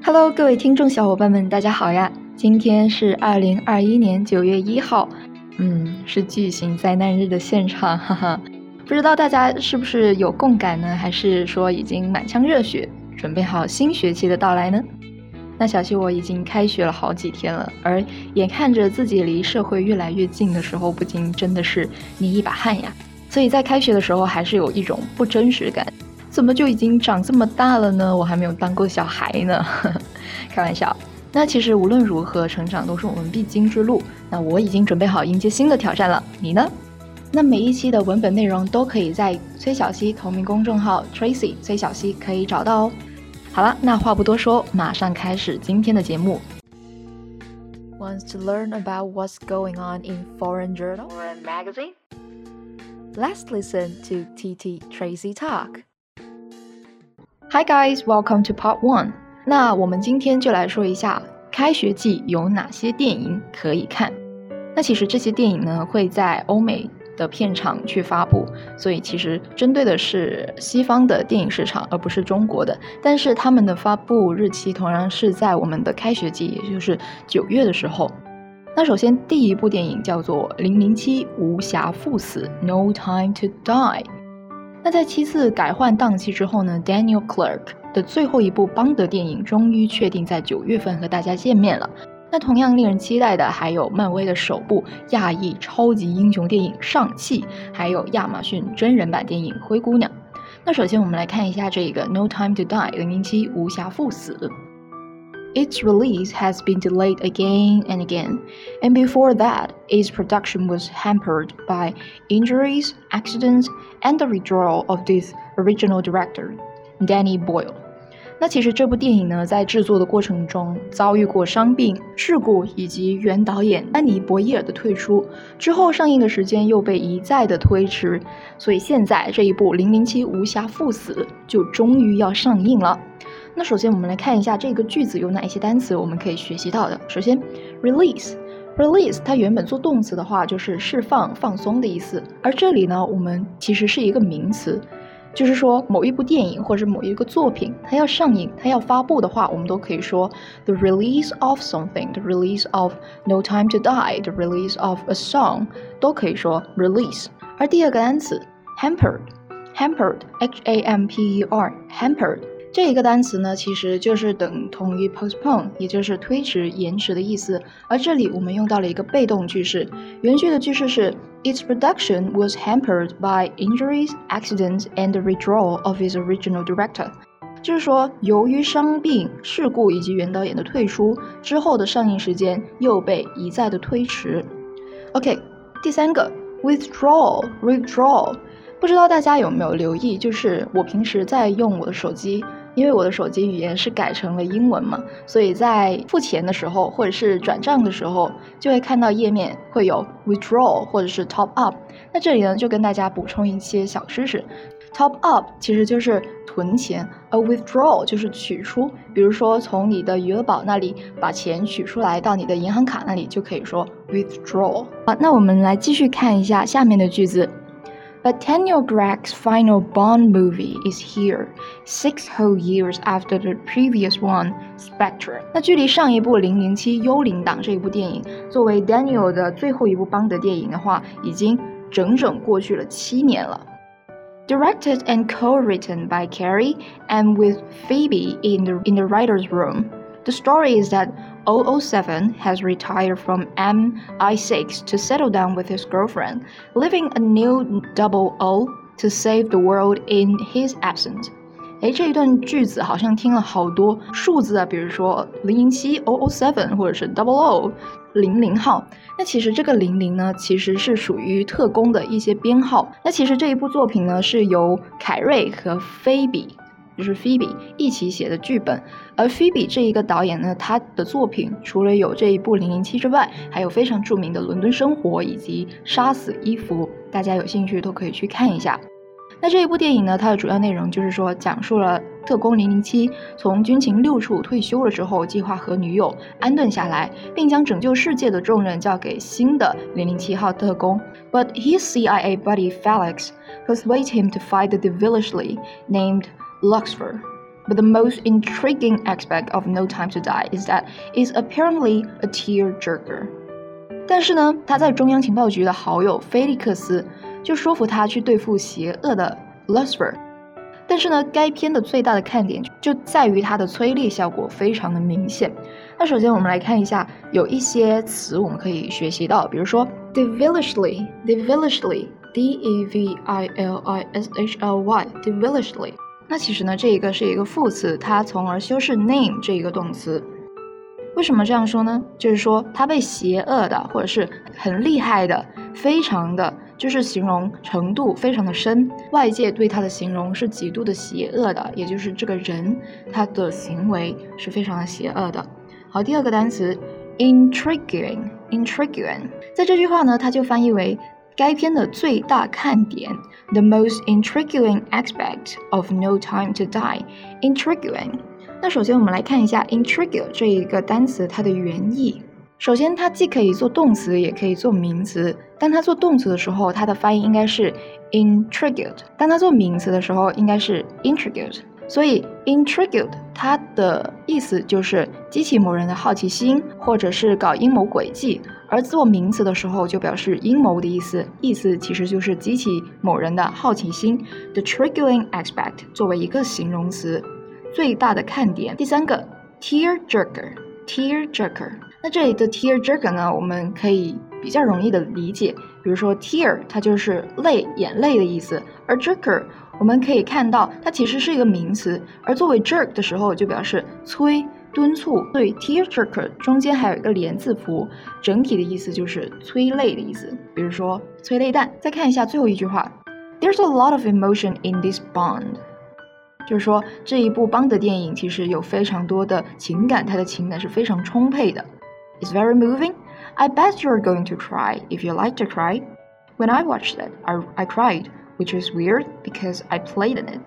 Hello，各位听众小伙伴们，大家好呀！今天是二零二一年九月一号，嗯，是巨型灾难日的现场，哈哈。不知道大家是不是有共感呢？还是说已经满腔热血，准备好新学期的到来呢？那小溪我已经开学了好几天了，而眼看着自己离社会越来越近的时候，不禁真的是捏一把汗呀。所以在开学的时候，还是有一种不真实感。怎么就已经长这么大了呢？我还没有当过小孩呢，开玩笑。那其实无论如何，成长都是我们必经之路。那我已经准备好迎接新的挑战了，你呢？那每一期的文本内容都可以在崔小溪同名公众号 Tracy 崔小溪可以找到哦。好了，那话不多说，马上开始今天的节目。Wants to learn about what's going on in foreign journal or magazine? Let's listen to TT Tracy talk. Hi guys, welcome to Part One. 那我们今天就来说一下开学季有哪些电影可以看。那其实这些电影呢会在欧美的片场去发布，所以其实针对的是西方的电影市场，而不是中国的。但是他们的发布日期同样是在我们的开学季，也就是九月的时候。那首先第一部电影叫做《零零七：无暇赴死》（No Time to Die）。那在七次改换档期之后呢？Daniel Clark 的最后一部邦德电影终于确定在九月份和大家见面了。那同样令人期待的还有漫威的首部亚裔超级英雄电影《上汽》，还有亚马逊真人版电影《灰姑娘》。那首先我们来看一下这个《No Time to Die》零零七无暇赴死。Its release has been delayed again and again, and before that, its production was hampered by injuries, accidents, and the withdrawal of this original director, Danny Boyle. 那其实这部电影呢，在制作的过程中遭遇过伤病、事故以及原导演丹尼·博伊尔的退出，之后上映的时间又被一再的推迟，所以现在这一部《零零七：无暇赴死》就终于要上映了。那首先我们来看一下这个句子有哪一些单词我们可以学习到的。首先，release，release 它原本做动词的话就是释放、放松的意思，而这里呢，我们其实是一个名词，就是说某一部电影或者某一个作品它要上映、它要发布的话，我们都可以说 the release of something，the release of No Time to Die，the release of a song 都可以说 release。而第二个单词 hampered，hampered，h a m p e r，hampered。这一个单词呢，其实就是等同于 postpone，也就是推迟、延迟的意思。而这里我们用到了一个被动句式，原句的句式是 Its production was hampered by injuries, accidents, and the withdrawal of its original director。就是说，由于伤病、事故以及原导演的退出，之后的上映时间又被一再的推迟。OK，第三个 withdrawal，withdraw，不知道大家有没有留意，就是我平时在用我的手机。因为我的手机语言是改成了英文嘛，所以在付钱的时候或者是转账的时候，就会看到页面会有 withdraw 或者是 top up。那这里呢，就跟大家补充一些小知识：top up 其实就是囤钱，而 withdrawal 就是取出。比如说从你的余额宝那里把钱取出来到你的银行卡那里，就可以说 withdraw。好，那我们来继续看一下下面的句子。But Daniel Craig's final Bond movie is here, six whole years after the previous one, Spectre。那距离上一部《零零七：幽灵党》这一部电影，作为 Daniel 的最后一部邦德电影的话，已经整整过去了七年了。Directed and co-written by Cary and with Phoebe in the in the writers' room, the story is that 007 has retired from MI6 to settle down with his girlfriend, leaving a new 00 to save the world in his absence. 哎，这一段句子好像听了好多数字啊，比如说零零七 007或者是 double O 零零号。那其实这个零零呢，其实是属于特工的一些编号。那其实这一部作品呢，是由凯瑞和菲比 就是 Phoebe 一起写的剧本，而 Phoebe 这一个导演呢，他的作品除了有这一部《零零七》之外，还有非常著名的《伦敦生活》以及《杀死伊芙》，大家有兴趣都可以去看一下。那这一部电影呢，它的主要内容就是说，讲述了特工零零七从军情六处退休了之后，计划和女友安顿下来，并将拯救世界的重任交给新的零零七号特工。But his CIA buddy Felix persuade him to fight the devilishly named Lyutsifer. But the most intriguing aspect of No Time to Die is that it's apparently a tear-jerker. 但是呢，他在中央情报局的好友菲利克斯就说服他去对付邪恶的 Lyutsifer。但是呢，该片的最大的看点就在于它的催泪效果非常的明显。那首先我们来看一下，有一些词我们可以学习到，比如说 devilishly，devilishly，d e v i l i s h l y，devilishly。那其实呢，这一个是一个副词，它从而修饰 name 这一个动词。为什么这样说呢？就是说它被邪恶的，或者是很厉害的，非常的。就是形容程度非常的深，外界对他的形容是极度的邪恶的，也就是这个人他的行为是非常的邪恶的。好，第二个单词 intriguing，intriguing，在这句话呢，它就翻译为该片的最大看点，the most intriguing aspect of No Time to Die，intriguing。那首先我们来看一下 intrigue 这一个单词它的原意。首先，它既可以做动词，也可以做名词。当它做动词的时候，它的发音应该是 intrigued；当它做名词的时候，应该是 intrigued。所以，intrigued 它的意思就是激起某人的好奇心，或者是搞阴谋诡计；而做名词的时候，就表示阴谋的意思，意思其实就是激起某人的好奇心。The triggering aspect 作为一个形容词，最大的看点。第三个，tearjerker，tearjerker。那这里的 tearjerker 呢，我们可以比较容易的理解，比如说 tear 它就是泪、眼泪的意思，而 jerker 我们可以看到它其实是一个名词，而作为 jerk 的时候就表示催、敦促。所以 t e a r j e r k 中间还有一个连字符，整体的意思就是催泪的意思。比如说催泪弹。再看一下最后一句话，There's a lot of emotion in this bond，就是说这一部邦德电影其实有非常多的情感，它的情感是非常充沛的。It's very moving. I bet you're going to cry if you like to cry. When I watched it, I, I cried, which is weird because I played in it.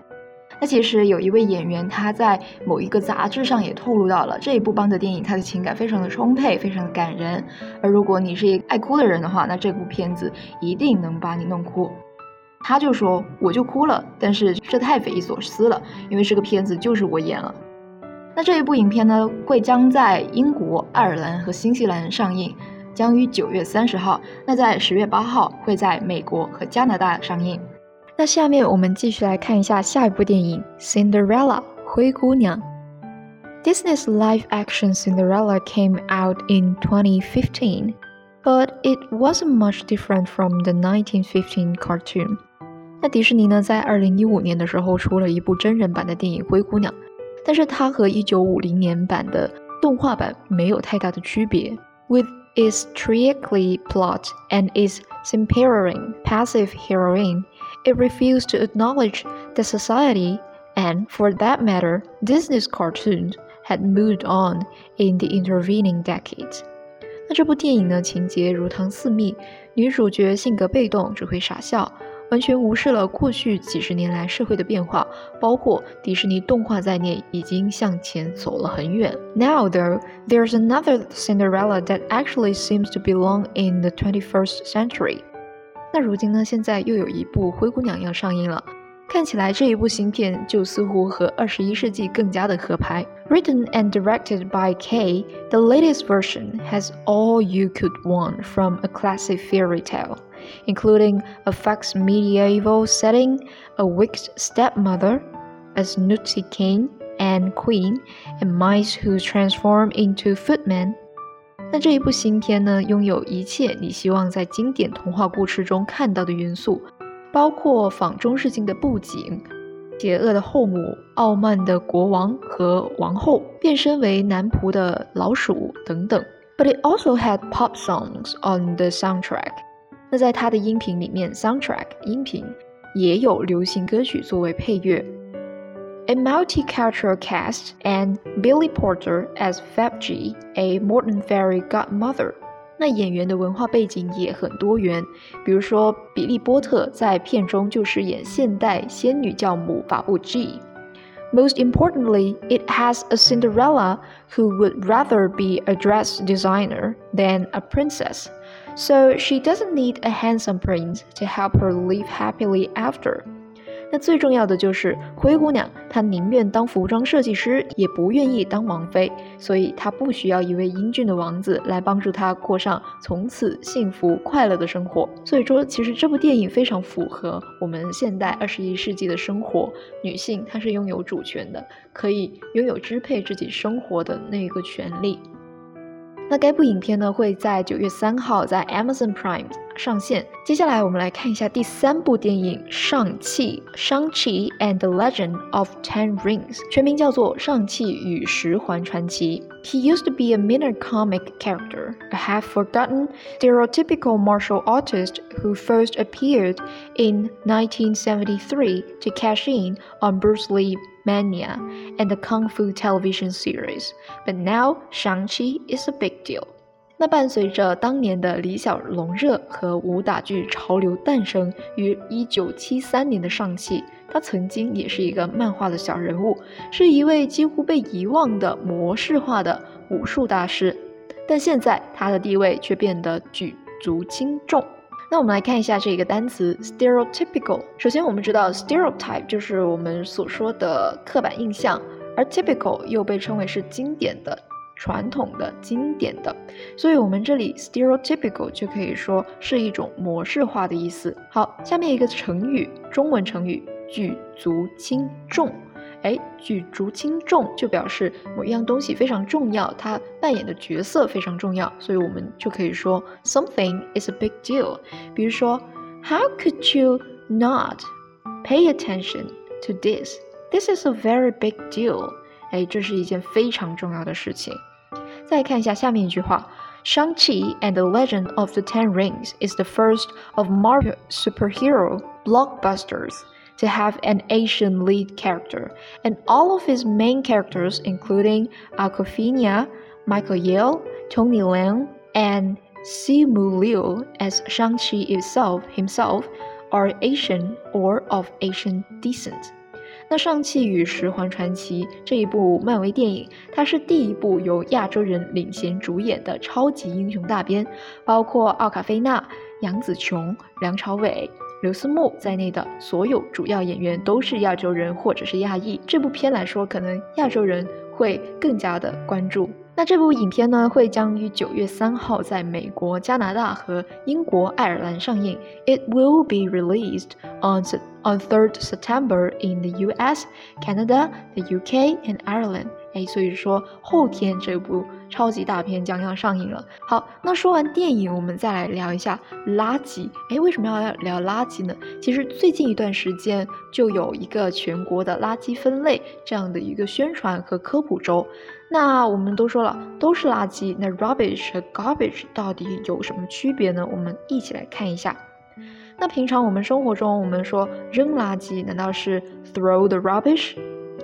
那其实有一位演员，他在某一个杂志上也透露到了这一部邦德电影，他的情感非常的充沛，非常的感人。而如果你是一个爱哭的人的话，那这部片子一定能把你弄哭。他就说，我就哭了，但是这太匪夷所思了，因为这个片子就是我演了。那这一部影片呢，会将在英国、爱尔兰和新西兰上映，将于九月三十号。那在十月八号会在美国和加拿大上映。那下面我们继续来看一下下一部电影《Cinderella》灰姑娘。Disney's live-action Cinderella came out in 2015, but it wasn't much different from the 1915 cartoon. 那迪士尼呢，在二零一五年的时候出了一部真人版的电影《灰姑娘》。但是它和1950年版的动画版没有太大的区别。With its tricky plot and its simpering passive heroine, it refused to acknowledge that society, and for that matter, Disney's cartoons, had moved on in the intervening decades. 那这部电影呢，情节如糖似蜜，女主角性格被动，只会傻笑。完全无视了过去几十年来社会的变化，包括迪士尼动画在内，已经向前走了很远。Now, though, there's another Cinderella that actually seems to belong in the 21st century. 那如今呢？现在又有一部灰姑娘要上映了。看起来这一部新片就似乎和二十一世纪更加的合拍。Written and directed by Kay, the latest version has all you could want from a classic fairy tale, including a fox medieval setting, a wicked stepmother, a snooty king and queen, and mice who transform into footmen. 那这一部新片呢，拥有一切你希望在经典童话故事中看到的元素。包括仿中世纪的布景、邪恶的后母、傲慢的国王和王后、变身为男仆的老鼠等等。But it also had pop songs on the soundtrack。那在它的音频里面，soundtrack 音频也有流行歌曲作为配乐。A multicultural cast and Billy Porter as Fabji, a modern fairy godmother. 那演员的文化背景也很多元，比如说比利波特在片中就是演现代仙女教母法布 G。Most importantly, it has a Cinderella who would rather be a dress designer than a princess, so she doesn't need a handsome prince to help her live happily after. 那最重要的就是灰姑娘，她宁愿当服装设计师，也不愿意当王妃，所以她不需要一位英俊的王子来帮助她过上从此幸福快乐的生活。所以说，其实这部电影非常符合我们现代二十一世纪的生活。女性她是拥有主权的，可以拥有支配自己生活的那个权利。那该部影片呢，会在九月三号在 Amazon Prime 上线。接下来我们来看一下第三部电影《上汽》（Shang-Chi and the Legend of Ten Rings），全名叫做《上汽与十环传奇》。He used to be a minor comic character, a half forgotten, stereotypical martial artist who first appeared in 1973 to cash in on Bruce Lee Mania and the Kung Fu television series. But now, Shang-Chi is a big deal. 那伴随着当年的李小龙热和武打剧潮流诞生于1973年的尚气。他曾经也是一个漫画的小人物，是一位几乎被遗忘的模式化的武术大师，但现在他的地位却变得举足轻重。那我们来看一下这个单词 stereotypical。首先，我们知道 stereotype 就是我们所说的刻板印象，而 typical 又被称为是经典的、传统的、经典的。所以，我们这里 stereotypical 就可以说是一种模式化的意思。好，下面一个成语，中文成语举足轻重。哎，举足轻重就表示某一样东西非常重要，它扮演的角色非常重要，所以我们就可以说 something is a big deal。比如说，How could you not pay attention to this? This is a very big deal。哎，这是一件非常重要的事情。再看一下下面一句话，Shang-Chi and the Legend of the Ten Rings is the first of Marvel superhero blockbusters to have an Asian lead character, and all of his main characters, including Awkwafina, Michelle Yeoh, Tony Leung, and Simu Liu as Shang-Chi itself himself, are Asian or of Asian descent. 那《尚气与十环传奇》这一部漫威电影，它是第一部由亚洲人领衔主演的超级英雄大片，包括奥卡菲娜、杨紫琼、梁朝伟、刘思慕在内的所有主要演员都是亚洲人或者是亚裔。这部片来说，可能亚洲人会更加的关注。那这部影片呢，会将于九月三号在美国、加拿大和英国、爱尔兰上映。It will be released on on third September in the U.S., Canada, the U.K. and Ireland. 哎，所以说后天这部超级大片将要上映了。好，那说完电影，我们再来聊一下垃圾。哎，为什么要聊垃圾呢？其实最近一段时间就有一个全国的垃圾分类这样的一个宣传和科普周。那我们都说了，都是垃圾。那 rubbish 和 garbage 到底有什么区别呢？我们一起来看一下。那平常我们生活中，我们说扔垃圾，难道是 throw the rubbish？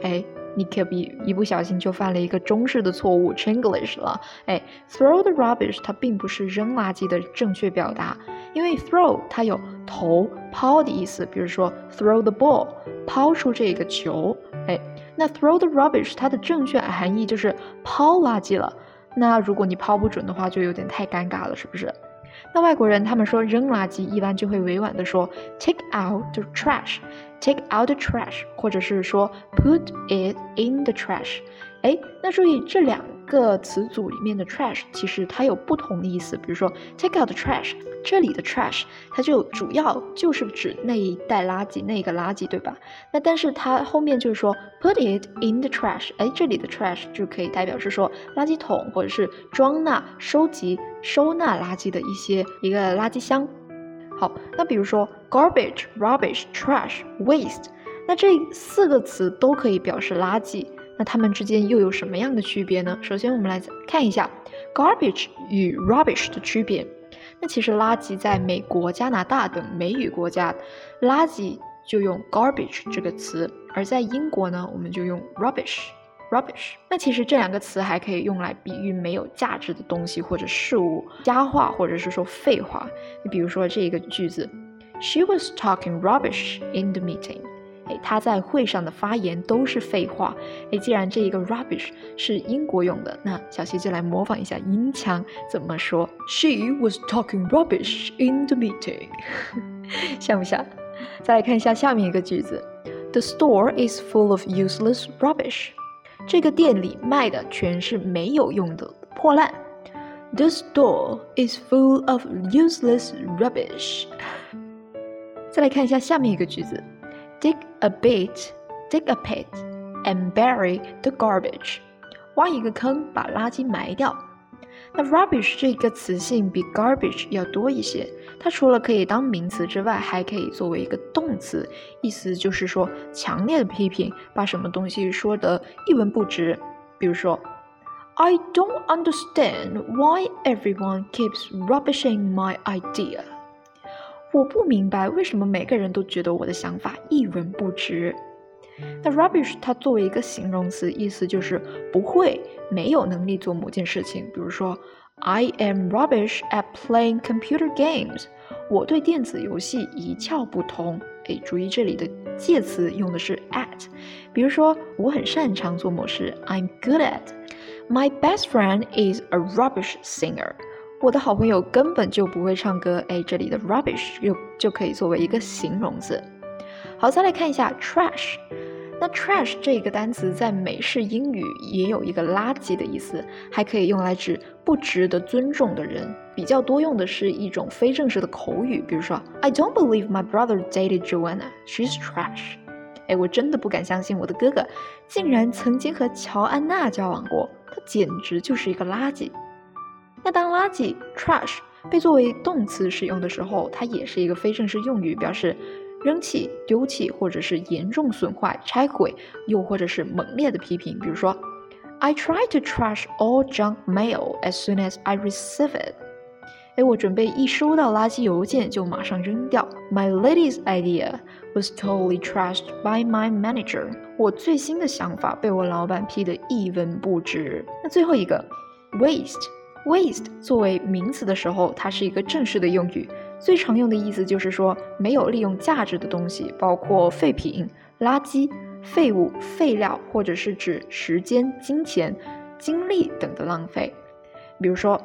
哎。你可别一不小心就犯了一个中式的错误，Chinglish 了。哎，throw the rubbish 它并不是扔垃圾的正确表达，因为 throw 它有投、抛的意思。比如说 throw the ball，抛出这个球。哎，那 throw the rubbish 它的正确含义就是抛垃圾了。那如果你抛不准的话，就有点太尴尬了，是不是？那外国人他们说扔垃圾，一般就会委婉的说 take out the trash，take out the trash，或者是说 put it in the trash。哎，那注意这两个词组里面的 trash，其实它有不同的意思。比如说 take out the trash，这里的 trash 它就主要就是指那一袋垃圾，那个垃圾，对吧？那但是它后面就是说 put it in the trash，哎，这里的 trash 就可以代表是说垃圾桶或者是装纳、收集、收纳垃圾的一些一个垃圾箱。好，那比如说 garbage、rubbish、trash、waste，那这四个词都可以表示垃圾。那它们之间又有什么样的区别呢？首先，我们来看一下 garbage 与 rubbish 的区别。那其实垃圾在美国、加拿大等美语国家，垃圾就用 garbage 这个词，而在英国呢，我们就用 rubbish。rubbish。那其实这两个词还可以用来比喻没有价值的东西或者事物，瞎话或者是说废话。你比如说这个句子，She was talking rubbish in the meeting。哎，他在会上的发言都是废话。哎，既然这一个 rubbish 是英国用的，那小溪就来模仿一下英腔怎么说。She was talking rubbish in the meeting，像不像？再来看一下下面一个句子 The store is full of useless rubbish. 这个店里卖的全是没有用的破烂。The store is full of useless rubbish. 再来看一下下面一个句子 ：Dig a bit, dig a pit, and bury the garbage. 挖一个坑，把垃圾埋掉。那 rubbish 这个词性比 garbage 要多一些，它除了可以当名词之外，还可以作为一个动词，意思就是说强烈的批评，把什么东西说得一文不值。比如说，I don't understand why everyone keeps rubbishing my idea。 我不明白为什么每个人都觉得我的想法一文不值。那 rubbish 它作为一个形容词，意思就是不会、没有能力做某件事情。比如说，I am rubbish at playing computer games。我对电子游戏一窍不通。哎，注意这里的介词用的是 at。比如说，我很擅长做某事，I'm good at。My best friend is a rubbish singer。我的好朋友根本就不会唱歌。哎，这里的 rubbish 又就可以作为一个形容词。好，再来看一下 trash。那 trash 这个单词在美式英语也有一个垃圾的意思，还可以用来指不值得尊重的人。比较多用的是一种非正式的口语，比如说 I don't believe my brother dated Joanna. She's trash. 哎，我真的不敢相信我的哥哥竟然曾经和乔安娜交往过，他简直就是一个垃圾。那当垃圾 trash 被作为动词使用的时候，它也是一个非正式用语，表示。扔弃、丢弃，或者是严重损坏、拆毁，又或者是猛烈的批评。比如说，I try to trash all junk mail as soon as I receive it。哎，我准备一收到垃圾邮件就马上扔掉。My latest idea was totally trashed by my manager。我最新的想法被我老板批得一文不值。那最后一个，waste waste 作为名词的时候它是一个正式的用语。最常用的意思就是说没有利用价值的东西包括废品垃圾废物废料或者是指时间金钱精力等的浪费。比如说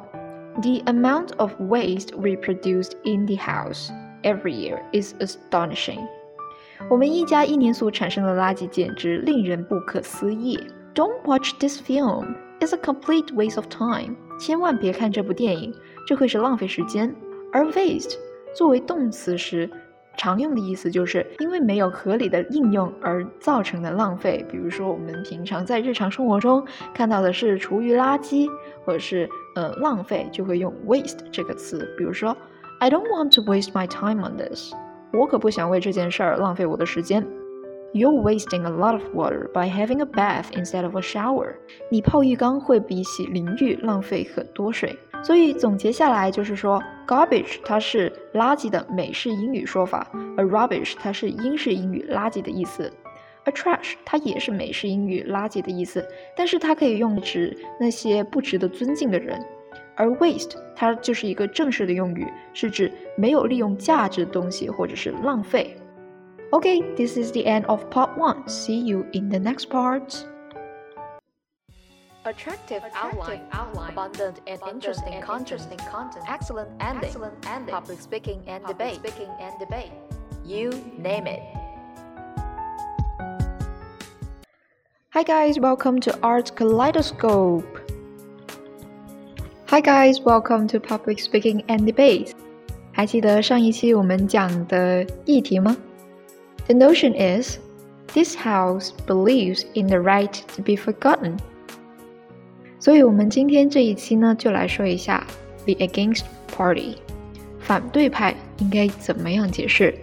the amount of waste reproduced in the house every year is astonishing. 我们一家一年所产生的垃圾简直令人不可思议。Don't watch this film. It's a complete waste of time。千万别看这部电影，这会是浪费时间。而 waste 作为动词时，常用的意思就是因为没有合理的应用而造成的浪费。比如说，我们平常在日常生活中看到的是厨余垃圾，或者是呃浪费，就会用 waste 这个词。比如说，I don't want to waste my time on this。我可不想为这件事儿浪费我的时间。You're wasting a lot of water by having a bath instead of a shower。你泡浴缸会比洗淋浴浪费很多水。所以总结下来就是说，garbage 它是垃圾的美式英语说法，而 rubbish 它是英式英语垃圾的意思，而 trash 它也是美式英语垃圾的意思，但是它可以用指那些不值得尊敬的人，而 waste 它就是一个正式的用语，是指没有利用价值的东西或者是浪费。Okay，this is the end of part one. See you in the next part. Attractive, outline, outline, abundant and interesting, and content, interesting content, excellent ending, excellent ending, public speaking and public debate, speaking and debate. You name it. Hi guys, welcome to Art Kaleidoscope. Hi guys, welcome to Public Speaking and Debate. 还记得上一期我们讲的议题吗 ？The notion is, this house believes in the right to be forgotten. 所以，我们今天这一期呢，就来说一下 the against party，反对派应该怎么样解释。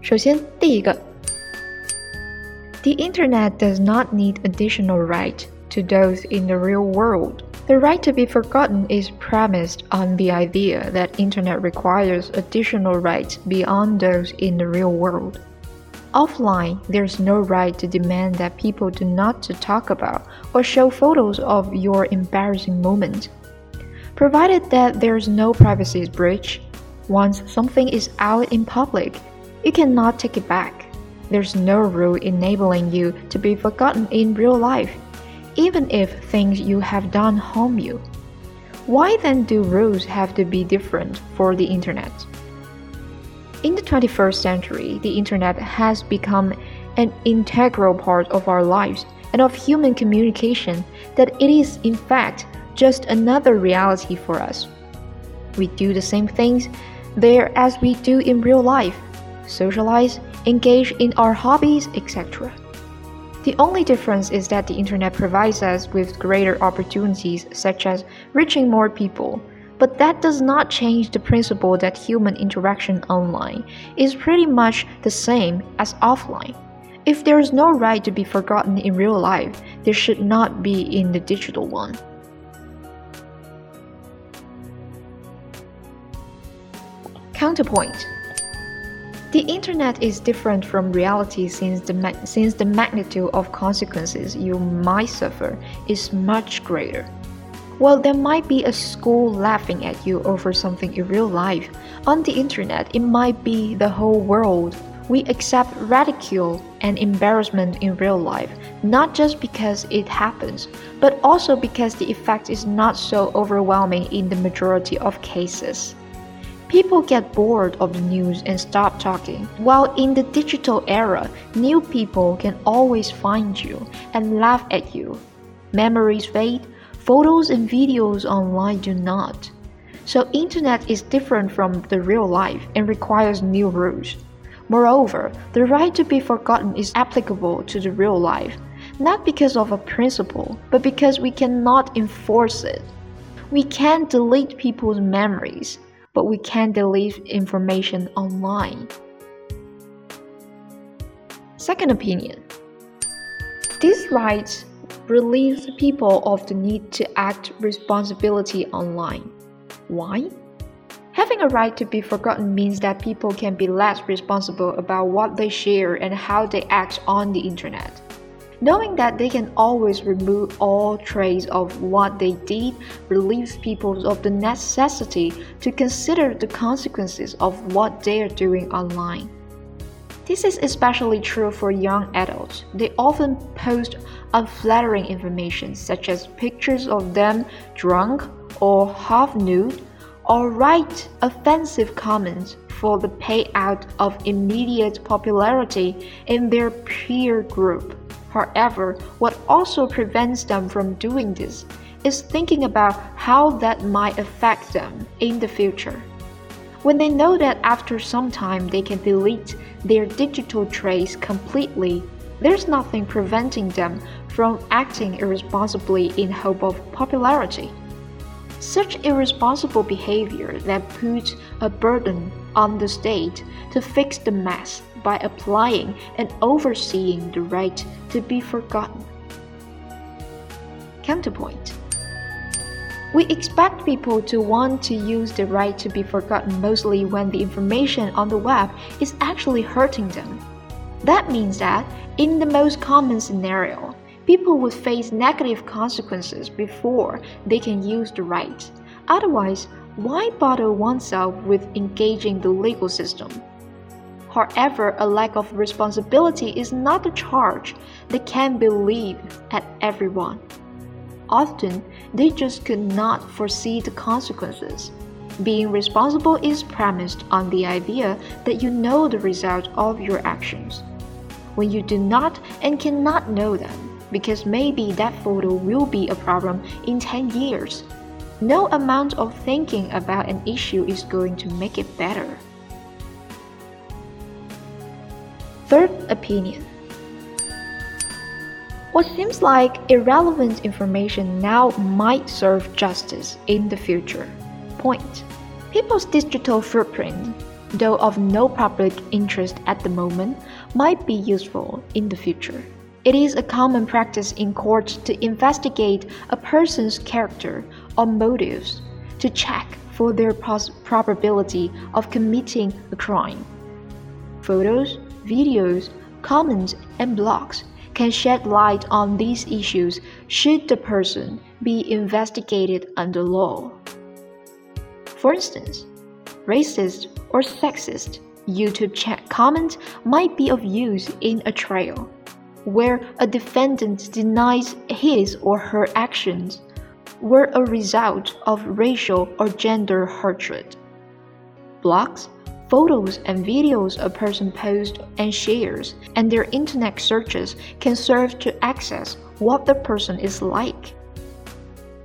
首先，第一个，the internet does not need additional right to those in the real world. The right to be forgotten is premised on the idea that internet requires additional rights beyond those in the real world. Offline, there's no right to demand that people do not to talk about or show photos of your embarrassing moment. Provided that there's no privacy breach, once something is out in public, you cannot take it back. There's no rule enabling you to be forgotten in real life, even if things you have done harm you. Why then do rules have to be different for the internet? In the 21st century, the internet has become an integral part of our lives and of human communication that it is, in fact, just another reality for us. We do the same things there as we do in real life socialize, engage in our hobbies, etc. The only difference is that the internet provides us with greater opportunities, such as reaching more people, but that does not change the principle that human interaction online is pretty much the same as offline. If there is no right to be forgotten in real life, there should not be in the digital one. Counterpoint The internet is different from reality since the, since the magnitude of consequences you might suffer is much greater. While there might be a school laughing at you over something in real life, on the internet it might be the whole world. We accept ridicule and embarrassment in real life, not just because it happens, but also because the effect is not so overwhelming in the majority of cases. People get bored of the news and stop talking. While in the digital era, new people can always find you and laugh at you. Memories fade, Photos and videos online do not. So internet is different from the real life and requires new rules. Moreover, the right to be forgotten is applicable to the real life, not because of a principle, but because we cannot enforce it. We can't delete people's memories, but we can't delete information online. Second opinion. These rights relieves people of the need to act responsibility online. Why? Having a right to be forgotten means that people can be less responsible about what they share and how they act on the internet. Knowing that they can always remove all trace of what they did relieves people of the necessity to consider the consequences of what they are doing online. This is especially true for young adults. They often post unflattering information, such as pictures of them drunk or half nude, or write offensive comments for the payout of immediate popularity in their peer group. However, what also prevents them from doing this is thinking about how that might affect them in the future. When they know that after some time they can delete their digital trace completely, there's nothing preventing them from acting irresponsibly in hope of popularity. Such irresponsible behavior that puts a burden on the state to fix the mess by applying and overseeing the right to be forgotten. Counterpoint we expect people to want to use the right to be forgotten mostly when the information on the web is actually hurting them. That means that, in the most common scenario, people would face negative consequences before they can use the right. Otherwise, why bother oneself with engaging the legal system? However, a lack of responsibility is not a charge they can be levied at everyone. Often, they just could not foresee the consequences. Being responsible is premised on the idea that you know the result of your actions. When you do not and cannot know them, because maybe that photo will be a problem in 10 years, no amount of thinking about an issue is going to make it better. Third opinion what seems like irrelevant information now might serve justice in the future. Point. People's digital footprint, though of no public interest at the moment, might be useful in the future. It is a common practice in courts to investigate a person's character or motives to check for their probability of committing a crime. Photos, videos, comments, and blogs can shed light on these issues should the person be investigated under law. For instance, racist or sexist YouTube chat comments might be of use in a trial, where a defendant denies his or her actions were a result of racial or gender hatred. Blogs, Photos and videos a person posts and shares, and their internet searches can serve to access what the person is like.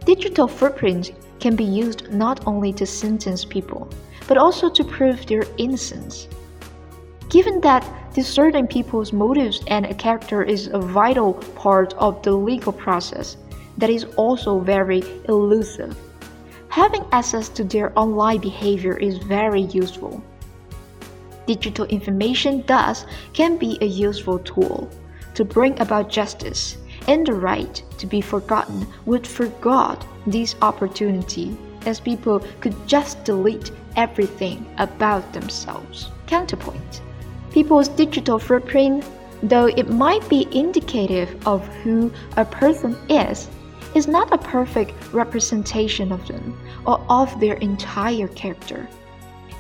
Digital footprints can be used not only to sentence people, but also to prove their innocence. Given that discerning people's motives and a character is a vital part of the legal process, that is also very elusive. Having access to their online behavior is very useful. Digital information thus can be a useful tool to bring about justice, and the right to be forgotten would forgot this opportunity as people could just delete everything about themselves. Counterpoint People's digital footprint, though it might be indicative of who a person is, is not a perfect representation of them or of their entire character.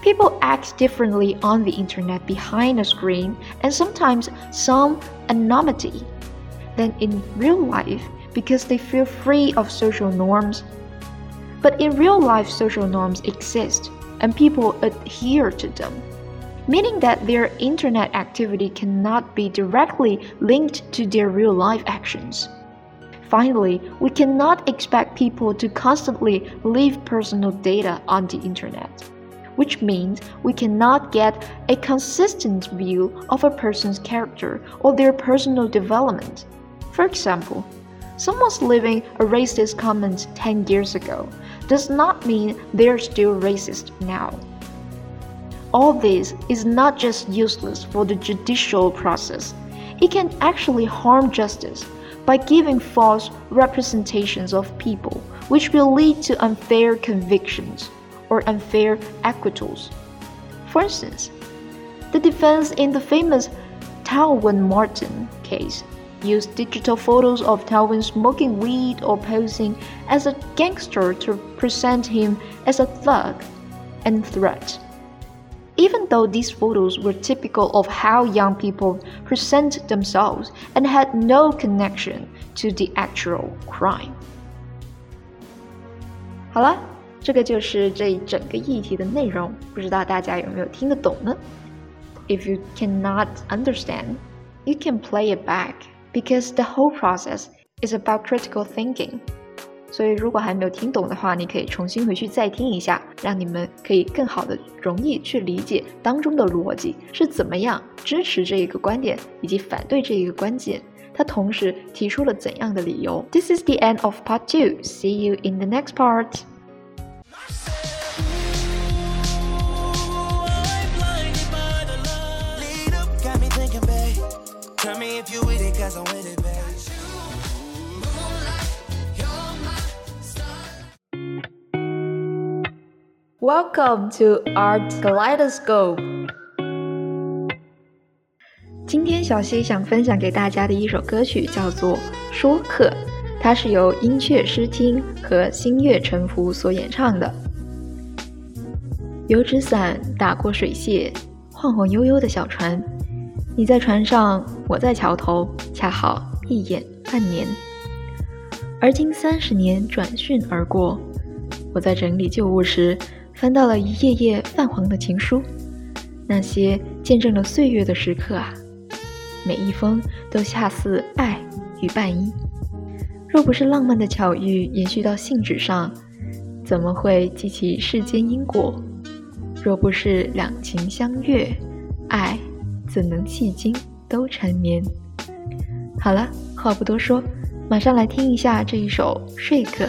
People act differently on the internet behind a screen and sometimes some anonymity than in real life because they feel free of social norms. But in real life, social norms exist and people adhere to them, meaning that their internet activity cannot be directly linked to their real life actions. Finally, we cannot expect people to constantly leave personal data on the internet which means we cannot get a consistent view of a person's character or their personal development. For example, someone's leaving a racist comment 10 years ago does not mean they're still racist now. All this is not just useless for the judicial process, it can actually harm justice by giving false representations of people, which will lead to unfair convictions or unfair acquittals. For instance, the defense in the famous Trayvon Martin case used digital photos of Trayvon smoking weed or posing as a gangster to present him as a thug and threat. Even though these photos were typical of how young people present themselves and had no connection to the actual crime. 好了。这个就是这一整个议题的内容，不知道大家有没有听得懂呢？If you cannot understand, you can play it back because the whole process is about critical thinking. 所以如果还没有听懂的话，你可以重新回去再听一下，让你们可以更好的、容易去理解当中的逻辑是怎么样支持这一个观点以及反对这一个观点。它同时提出了怎样的理由？This is the end of part two. See you in the next part. Tell me if you with it, cause I'm with it, babe. Welcome to Art Kaleidoscope。今天小溪想分享给大家的一首歌曲叫做《说客》， 它是由音雀诗听和星月沉浮所演唱的。油纸伞打过水榭，晃晃悠悠的小船。你在船上，我在桥头，恰好一眼半年。而今三十年转瞬而过，我在整理旧物时，翻到了一页页泛黄的情书，那些见证了岁月的时刻啊，每一封都恰似爱与伴衣。若不是浪漫的巧遇延续到信纸上，怎么会记起世间因果？若不是两情相悦，爱。怎能迄今都缠绵？好了，话不多说，马上来听一下这一首《睡客》。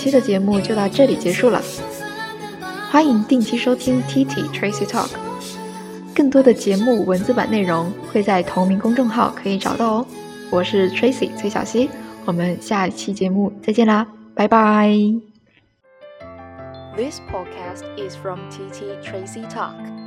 期的节目就到这里结束了。欢迎定期收听 T T Tracy Talk，更多的节目文字版内容会在同名公众号可以找到哦。我是 Tracy 崔小溪，我们下一期节目再见啦，拜拜。This podcast is from TT Tracy Talk.